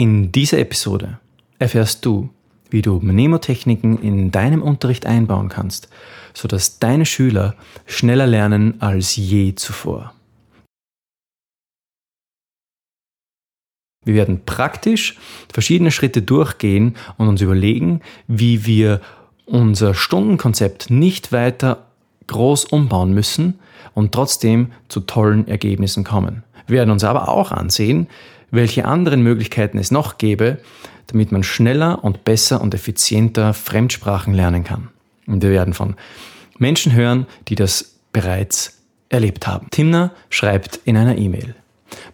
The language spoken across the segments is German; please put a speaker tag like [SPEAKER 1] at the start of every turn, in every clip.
[SPEAKER 1] In dieser Episode erfährst du, wie du Mnemotechniken in deinem Unterricht einbauen kannst, sodass deine Schüler schneller lernen als je zuvor. Wir werden praktisch verschiedene Schritte durchgehen und uns überlegen, wie wir unser Stundenkonzept nicht weiter groß umbauen müssen und trotzdem zu tollen Ergebnissen kommen. Wir werden uns aber auch ansehen, welche anderen Möglichkeiten es noch gäbe, damit man schneller und besser und effizienter Fremdsprachen lernen kann. Und wir werden von Menschen hören, die das bereits erlebt haben. Timna schreibt in einer E-Mail.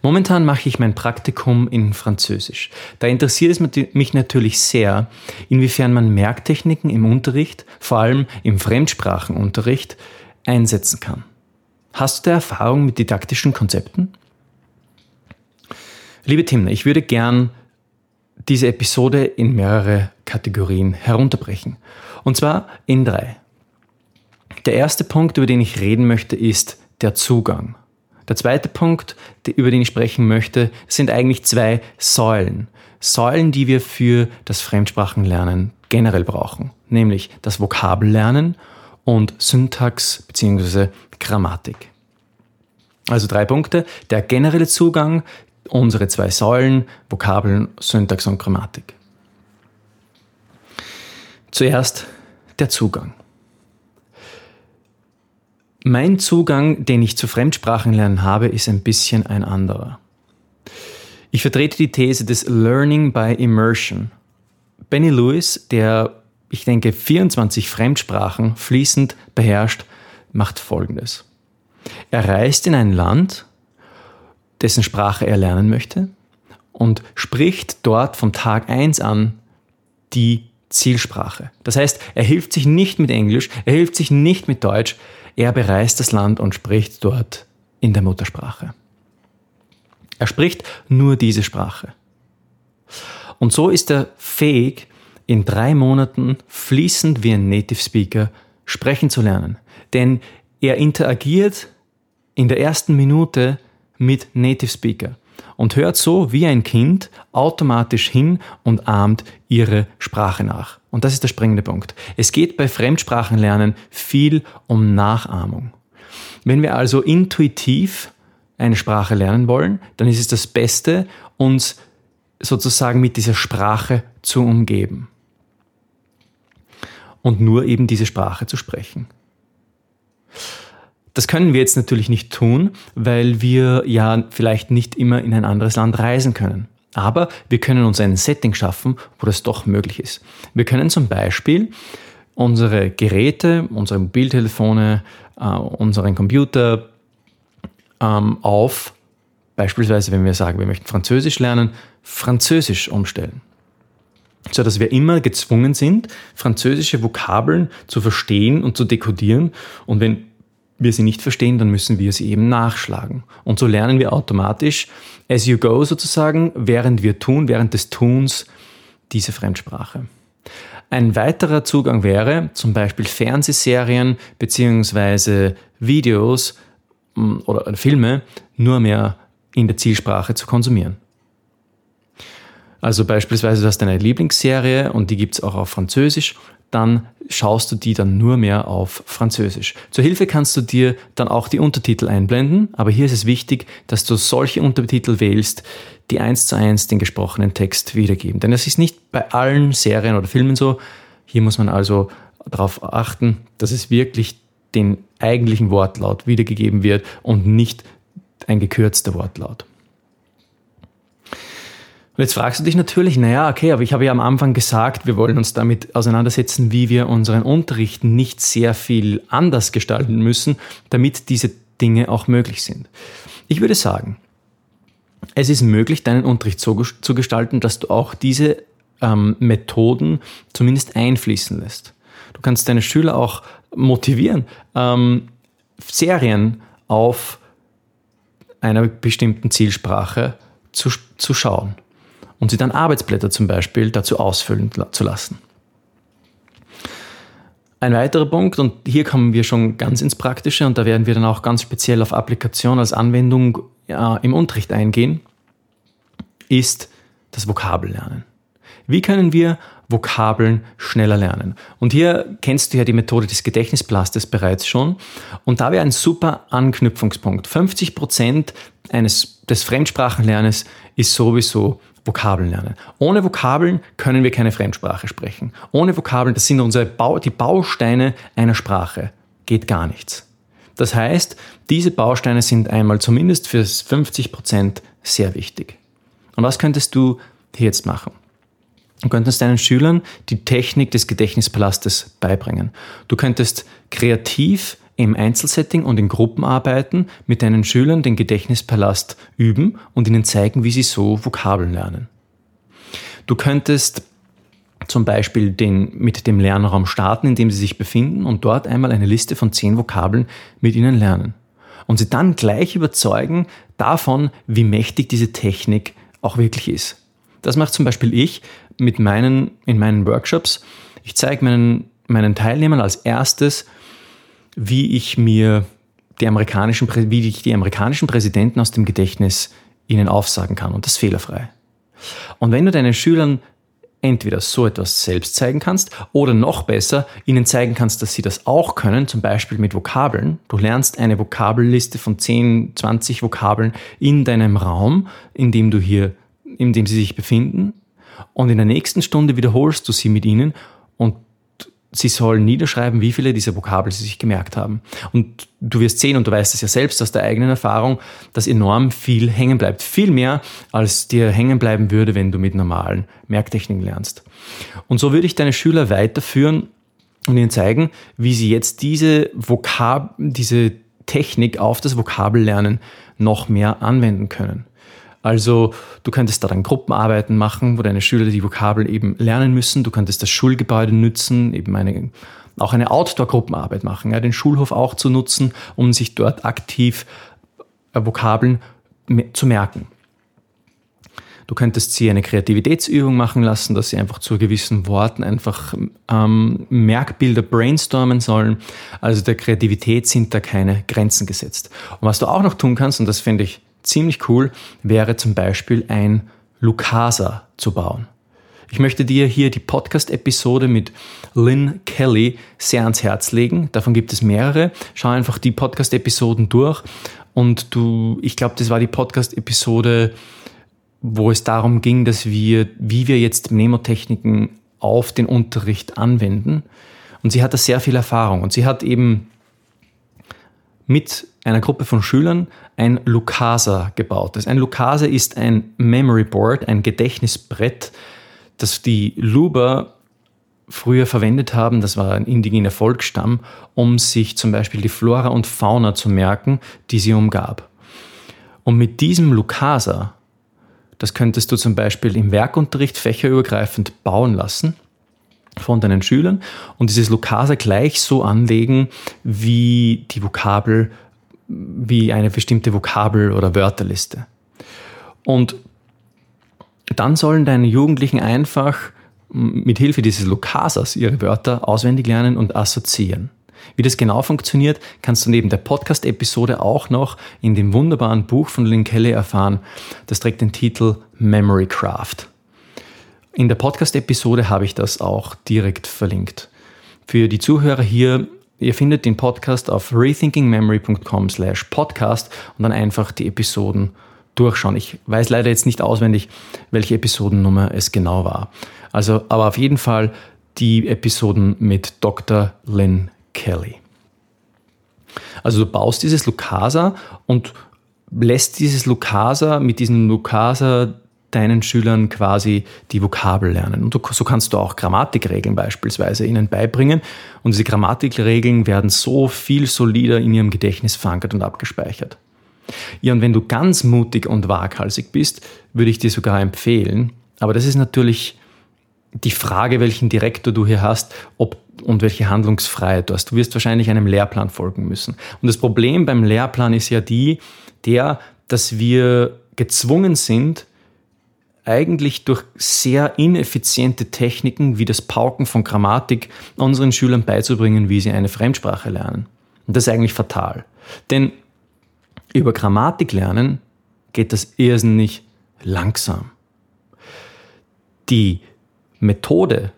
[SPEAKER 1] Momentan mache ich mein Praktikum in Französisch. Da interessiert es mich natürlich sehr, inwiefern man Merktechniken im Unterricht, vor allem im Fremdsprachenunterricht, einsetzen kann. Hast du da Erfahrung mit didaktischen Konzepten? Liebe Timna, ich würde gern diese Episode in mehrere Kategorien herunterbrechen. Und zwar in drei. Der erste Punkt, über den ich reden möchte, ist der Zugang. Der zweite Punkt, über den ich sprechen möchte, sind eigentlich zwei Säulen. Säulen, die wir für das Fremdsprachenlernen generell brauchen, nämlich das Vokabellernen und Syntax bzw. Grammatik. Also drei Punkte. Der generelle Zugang, unsere zwei Säulen, Vokabeln, Syntax und Grammatik. Zuerst der Zugang. Mein Zugang, den ich zu Fremdsprachenlernen habe, ist ein bisschen ein anderer. Ich vertrete die These des Learning by Immersion. Benny Lewis, der, ich denke, 24 Fremdsprachen fließend beherrscht, macht Folgendes. Er reist in ein Land, dessen Sprache er lernen möchte und spricht dort von Tag 1 an die Zielsprache. Das heißt, er hilft sich nicht mit Englisch, er hilft sich nicht mit Deutsch, er bereist das Land und spricht dort in der Muttersprache. Er spricht nur diese Sprache. Und so ist er fähig, in drei Monaten fließend wie ein Native Speaker sprechen zu lernen. Denn er interagiert in der ersten Minute mit Native Speaker und hört so wie ein Kind automatisch hin und ahmt ihre Sprache nach. Und das ist der springende Punkt. Es geht bei Fremdsprachenlernen viel um Nachahmung. Wenn wir also intuitiv eine Sprache lernen wollen, dann ist es das Beste, uns sozusagen mit dieser Sprache zu umgeben. Und nur eben diese Sprache zu sprechen. Das können wir jetzt natürlich nicht tun, weil wir ja vielleicht nicht immer in ein anderes Land reisen können. Aber wir können uns ein Setting schaffen, wo das doch möglich ist. Wir können zum Beispiel unsere Geräte, unsere Mobiltelefone, äh, unseren Computer ähm, auf, beispielsweise wenn wir sagen, wir möchten Französisch lernen, Französisch umstellen. So dass wir immer gezwungen sind, französische Vokabeln zu verstehen und zu dekodieren. Und wenn wir sie nicht verstehen, dann müssen wir sie eben nachschlagen. Und so lernen wir automatisch, as you go sozusagen, während wir tun, während des Tuns, diese Fremdsprache. Ein weiterer Zugang wäre zum Beispiel Fernsehserien beziehungsweise Videos mm, oder Filme nur mehr in der Zielsprache zu konsumieren. Also beispielsweise du hast deine Lieblingsserie und die gibt es auch auf Französisch dann schaust du die dann nur mehr auf Französisch. Zur Hilfe kannst du dir dann auch die Untertitel einblenden, aber hier ist es wichtig, dass du solche Untertitel wählst, die eins zu eins den gesprochenen Text wiedergeben. Denn das ist nicht bei allen Serien oder Filmen so. Hier muss man also darauf achten, dass es wirklich den eigentlichen Wortlaut wiedergegeben wird und nicht ein gekürzter Wortlaut. Und jetzt fragst du dich natürlich, naja, okay, aber ich habe ja am Anfang gesagt, wir wollen uns damit auseinandersetzen, wie wir unseren Unterricht nicht sehr viel anders gestalten müssen, damit diese Dinge auch möglich sind. Ich würde sagen, es ist möglich, deinen Unterricht so zu gestalten, dass du auch diese ähm, Methoden zumindest einfließen lässt. Du kannst deine Schüler auch motivieren, ähm, Serien auf einer bestimmten Zielsprache zu, zu schauen und sie dann Arbeitsblätter zum Beispiel dazu ausfüllen zu lassen. Ein weiterer Punkt, und hier kommen wir schon ganz ins Praktische, und da werden wir dann auch ganz speziell auf Applikation als Anwendung ja, im Unterricht eingehen, ist das Vokabellernen. Wie können wir Vokabeln schneller lernen? Und hier kennst du ja die Methode des Gedächtnisplastes bereits schon. Und da wäre ein super Anknüpfungspunkt. 50 Prozent des Fremdsprachenlernens ist sowieso Vokabeln lernen. Ohne Vokabeln können wir keine Fremdsprache sprechen. Ohne Vokabeln, das sind unsere Bau, die Bausteine einer Sprache. Geht gar nichts. Das heißt, diese Bausteine sind einmal zumindest für 50 Prozent sehr wichtig. Und was könntest du jetzt machen? Du könntest deinen Schülern die Technik des Gedächtnispalastes beibringen. Du könntest kreativ im Einzelsetting und in Gruppenarbeiten mit deinen Schülern den Gedächtnispalast üben und ihnen zeigen, wie sie so Vokabeln lernen. Du könntest zum Beispiel den, mit dem Lernraum starten, in dem sie sich befinden und dort einmal eine Liste von zehn Vokabeln mit ihnen lernen. Und sie dann gleich überzeugen davon, wie mächtig diese Technik auch wirklich ist. Das macht zum Beispiel ich mit meinen, in meinen Workshops. Ich zeige meinen, meinen Teilnehmern als erstes, wie ich mir die amerikanischen, wie ich die amerikanischen Präsidenten aus dem Gedächtnis ihnen aufsagen kann und das fehlerfrei. Und wenn du deinen Schülern entweder so etwas selbst zeigen kannst oder noch besser ihnen zeigen kannst, dass sie das auch können, zum Beispiel mit Vokabeln. Du lernst eine Vokabelliste von 10, 20 Vokabeln in deinem Raum, in dem du hier, in dem sie sich befinden und in der nächsten Stunde wiederholst du sie mit ihnen und sie sollen niederschreiben, wie viele dieser Vokabeln sie sich gemerkt haben. Und du wirst sehen, und du weißt es ja selbst aus der eigenen Erfahrung, dass enorm viel hängen bleibt. Viel mehr, als dir hängen bleiben würde, wenn du mit normalen Merktechniken lernst. Und so würde ich deine Schüler weiterführen und ihnen zeigen, wie sie jetzt diese Vokab, diese Technik auf das Vokabellernen noch mehr anwenden können. Also du könntest da dann Gruppenarbeiten machen, wo deine Schüler die Vokabel eben lernen müssen. Du könntest das Schulgebäude nützen, eben eine, auch eine Outdoor-Gruppenarbeit machen, ja, den Schulhof auch zu nutzen, um sich dort aktiv äh, Vokabeln zu merken. Du könntest sie eine Kreativitätsübung machen lassen, dass sie einfach zu gewissen Worten einfach ähm, Merkbilder brainstormen sollen. Also der Kreativität sind da keine Grenzen gesetzt. Und was du auch noch tun kannst, und das finde ich ziemlich cool wäre zum Beispiel ein Lucasa zu bauen. Ich möchte dir hier die Podcast-Episode mit Lynn Kelly sehr ans Herz legen. Davon gibt es mehrere. Schau einfach die Podcast-Episoden durch. Und du, ich glaube, das war die Podcast-Episode, wo es darum ging, dass wir, wie wir jetzt Mnemotechniken auf den Unterricht anwenden. Und sie hat da sehr viel Erfahrung. Und sie hat eben mit einer Gruppe von Schülern ein Lucasa gebaut ist. Ein Lucasa ist ein Memory Board, ein Gedächtnisbrett, das die Luber früher verwendet haben, das war ein indigener Volksstamm, um sich zum Beispiel die Flora und Fauna zu merken, die sie umgab. Und mit diesem Lucasa, das könntest du zum Beispiel im Werkunterricht fächerübergreifend bauen lassen von deinen Schülern und dieses Lucasa gleich so anlegen, wie die Vokabel, wie eine bestimmte Vokabel- oder Wörterliste. Und dann sollen deine Jugendlichen einfach mit Hilfe dieses Lucasas ihre Wörter auswendig lernen und assoziieren. Wie das genau funktioniert, kannst du neben der Podcast-Episode auch noch in dem wunderbaren Buch von Lynn Kelly erfahren. Das trägt den Titel Memory Craft. In der Podcast-Episode habe ich das auch direkt verlinkt. Für die Zuhörer hier, ihr findet den Podcast auf rethinkingmemory.com slash podcast und dann einfach die Episoden durchschauen. Ich weiß leider jetzt nicht auswendig, welche Episodennummer es genau war. Also, aber auf jeden Fall die Episoden mit Dr. Lynn Kelly. Also du baust dieses Lucasa und lässt dieses Lucasa mit diesem Lucasa deinen Schülern quasi die Vokabel lernen. Und so kannst du auch Grammatikregeln beispielsweise ihnen beibringen. Und diese Grammatikregeln werden so viel solider in ihrem Gedächtnis verankert und abgespeichert. Ja, und wenn du ganz mutig und waghalsig bist, würde ich dir sogar empfehlen, aber das ist natürlich die Frage, welchen Direktor du hier hast, ob und welche Handlungsfreiheit du hast. Du wirst wahrscheinlich einem Lehrplan folgen müssen. Und das Problem beim Lehrplan ist ja die, der, dass wir gezwungen sind, eigentlich durch sehr ineffiziente Techniken wie das Pauken von Grammatik unseren Schülern beizubringen, wie sie eine Fremdsprache lernen. Und das ist eigentlich fatal. Denn über Grammatik lernen geht das irrsinnig langsam. Die Methode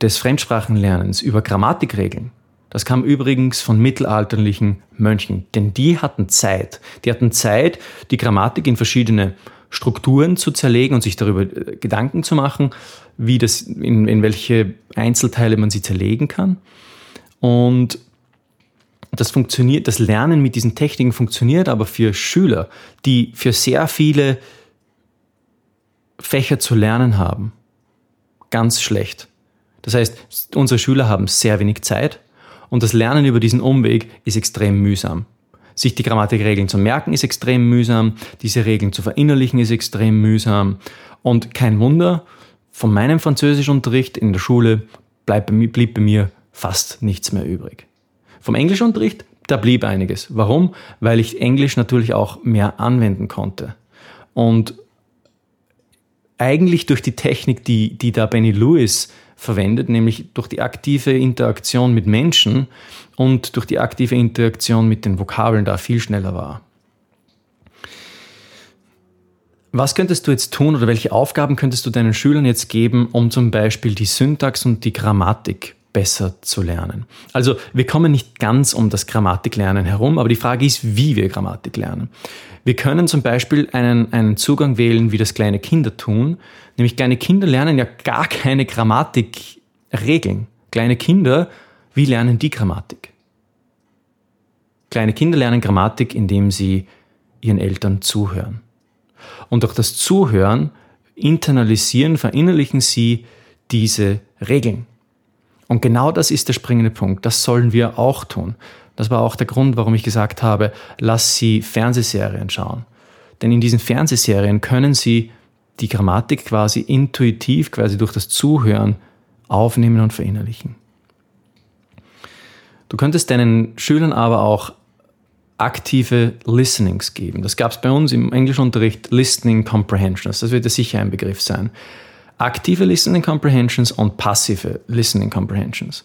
[SPEAKER 1] des Fremdsprachenlernens über Grammatikregeln, das kam übrigens von mittelalterlichen Mönchen, denn die hatten Zeit. Die hatten Zeit, die Grammatik in verschiedene Strukturen zu zerlegen und sich darüber äh, Gedanken zu machen, wie das, in, in welche Einzelteile man sie zerlegen kann. Und das funktioniert, das Lernen mit diesen Techniken funktioniert aber für Schüler, die für sehr viele Fächer zu lernen haben, ganz schlecht. Das heißt, unsere Schüler haben sehr wenig Zeit und das Lernen über diesen Umweg ist extrem mühsam. Sich die Grammatikregeln zu merken ist extrem mühsam, diese Regeln zu verinnerlichen ist extrem mühsam und kein Wunder, von meinem Französischunterricht in der Schule blieb bei mir fast nichts mehr übrig. Vom Englischunterricht, da blieb einiges. Warum? Weil ich Englisch natürlich auch mehr anwenden konnte. Und eigentlich durch die Technik, die, die da Benny Lewis verwendet, nämlich durch die aktive Interaktion mit Menschen und durch die aktive Interaktion mit den Vokabeln da viel schneller war. Was könntest du jetzt tun oder welche Aufgaben könntest du deinen Schülern jetzt geben, um zum Beispiel die Syntax und die Grammatik besser zu lernen. Also wir kommen nicht ganz um das Grammatiklernen herum, aber die Frage ist, wie wir Grammatik lernen. Wir können zum Beispiel einen, einen Zugang wählen, wie das kleine Kinder tun. Nämlich kleine Kinder lernen ja gar keine Grammatikregeln. Kleine Kinder, wie lernen die Grammatik? Kleine Kinder lernen Grammatik, indem sie ihren Eltern zuhören. Und durch das Zuhören internalisieren, verinnerlichen sie diese Regeln. Und genau das ist der springende Punkt. Das sollen wir auch tun. Das war auch der Grund, warum ich gesagt habe, lass sie Fernsehserien schauen. Denn in diesen Fernsehserien können sie die Grammatik quasi intuitiv, quasi durch das Zuhören aufnehmen und verinnerlichen. Du könntest deinen Schülern aber auch aktive Listenings geben. Das gab es bei uns im Englischunterricht Listening Comprehensions. Das wird ja sicher ein Begriff sein aktive Listening Comprehensions und passive Listening Comprehensions.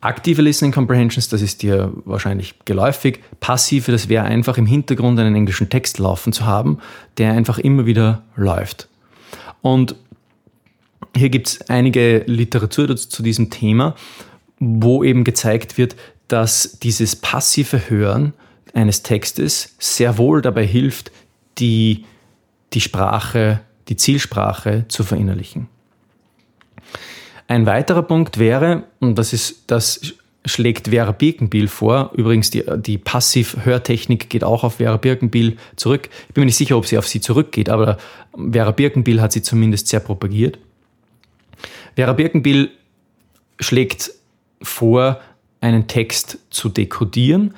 [SPEAKER 1] Aktive Listening Comprehensions, das ist dir wahrscheinlich geläufig. Passive, das wäre einfach im Hintergrund einen englischen Text laufen zu haben, der einfach immer wieder läuft. Und hier gibt es einige Literatur zu diesem Thema, wo eben gezeigt wird, dass dieses passive Hören eines Textes sehr wohl dabei hilft, die, die Sprache die Zielsprache zu verinnerlichen. Ein weiterer Punkt wäre, und das ist, das schlägt Vera Birkenbiel vor. Übrigens, die, die Passiv-Hörtechnik geht auch auf Vera Birkenbiel zurück. Ich bin mir nicht sicher, ob sie auf sie zurückgeht, aber Vera Birkenbiel hat sie zumindest sehr propagiert. Vera Birkenbiel schlägt vor, einen Text zu dekodieren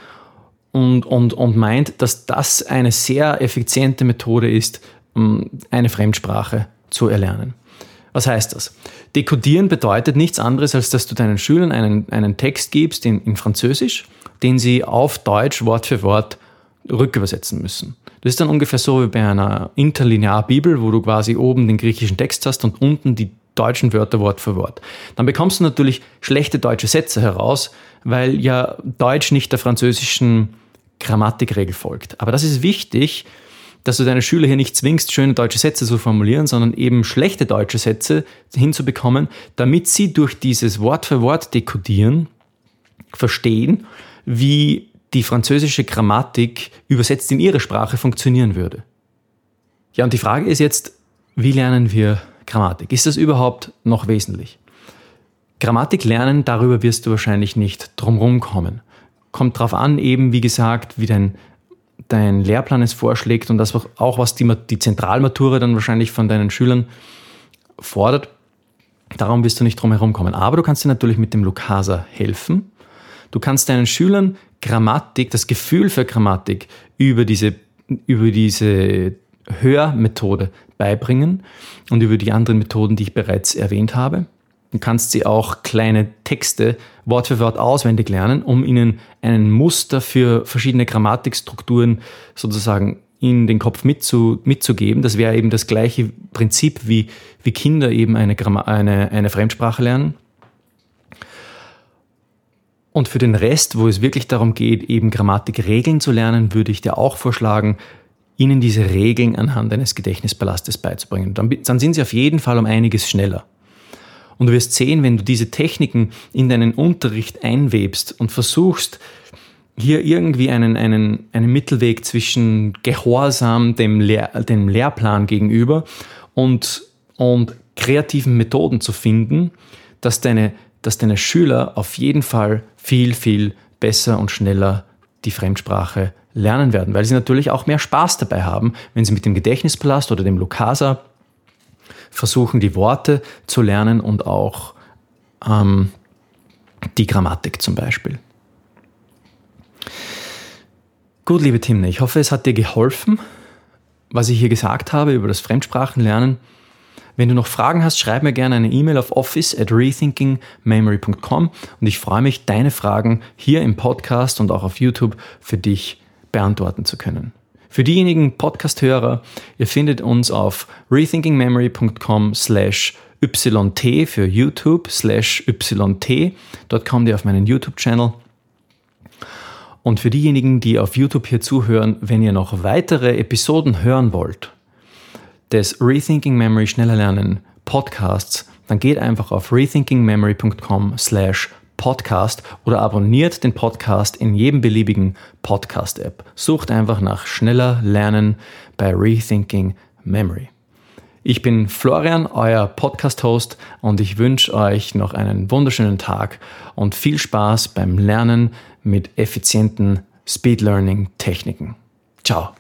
[SPEAKER 1] und, und, und meint, dass das eine sehr effiziente Methode ist, eine Fremdsprache zu erlernen. Was heißt das? Dekodieren bedeutet nichts anderes, als dass du deinen Schülern einen, einen Text gibst in, in Französisch, den sie auf Deutsch Wort für Wort rückübersetzen müssen. Das ist dann ungefähr so wie bei einer Interlinear-Bibel, wo du quasi oben den griechischen Text hast und unten die deutschen Wörter Wort für Wort. Dann bekommst du natürlich schlechte deutsche Sätze heraus, weil ja Deutsch nicht der französischen Grammatikregel folgt. Aber das ist wichtig, dass du deine Schüler hier nicht zwingst, schöne deutsche Sätze zu formulieren, sondern eben schlechte deutsche Sätze hinzubekommen, damit sie durch dieses Wort für Wort dekodieren verstehen, wie die französische Grammatik übersetzt in ihre Sprache funktionieren würde. Ja, und die Frage ist jetzt, wie lernen wir Grammatik? Ist das überhaupt noch wesentlich? Grammatik lernen, darüber wirst du wahrscheinlich nicht drumherum kommen. Kommt darauf an, eben wie gesagt, wie dein dein Lehrplan es vorschlägt und das auch, was die, die Zentralmatura dann wahrscheinlich von deinen Schülern fordert. Darum wirst du nicht drum herum kommen. Aber du kannst dir natürlich mit dem Lukasa helfen. Du kannst deinen Schülern Grammatik, das Gefühl für Grammatik über diese, über diese Hörmethode beibringen und über die anderen Methoden, die ich bereits erwähnt habe. Du kannst sie auch kleine Texte Wort für Wort auswendig lernen, um ihnen einen Muster für verschiedene Grammatikstrukturen sozusagen in den Kopf mitzu, mitzugeben. Das wäre eben das gleiche Prinzip, wie, wie Kinder eben eine, eine, eine Fremdsprache lernen. Und für den Rest, wo es wirklich darum geht, eben Grammatikregeln zu lernen, würde ich dir auch vorschlagen, ihnen diese Regeln anhand eines Gedächtnispalastes beizubringen. Dann, dann sind sie auf jeden Fall um einiges schneller. Und du wirst sehen, wenn du diese Techniken in deinen Unterricht einwebst und versuchst, hier irgendwie einen, einen, einen Mittelweg zwischen Gehorsam dem, Lehr dem Lehrplan gegenüber und, und kreativen Methoden zu finden, dass deine, dass deine Schüler auf jeden Fall viel, viel besser und schneller die Fremdsprache lernen werden, weil sie natürlich auch mehr Spaß dabei haben, wenn sie mit dem Gedächtnispalast oder dem Lukasa versuchen, die Worte zu lernen und auch ähm, die Grammatik zum Beispiel. Gut, liebe Timne, ich hoffe, es hat dir geholfen, was ich hier gesagt habe über das Fremdsprachenlernen. Wenn du noch Fragen hast, schreib mir gerne eine E-Mail auf office at rethinkingmemory.com und ich freue mich, deine Fragen hier im Podcast und auch auf YouTube für dich beantworten zu können. Für diejenigen Podcast-Hörer, ihr findet uns auf rethinkingmemory.com slash yt für YouTube slash yt. Dort kommt ihr auf meinen YouTube-Channel. Und für diejenigen, die auf YouTube hier zuhören, wenn ihr noch weitere Episoden hören wollt des Rethinking Memory Schneller Lernen Podcasts, dann geht einfach auf rethinkingmemory.com slash podcast oder abonniert den Podcast in jedem beliebigen Podcast-App. Sucht einfach nach Schneller Lernen bei Rethinking Memory. Ich bin Florian, euer Podcast-Host und ich wünsche euch noch einen wunderschönen Tag und viel Spaß beim Lernen mit effizienten Speed Learning Techniken. Ciao.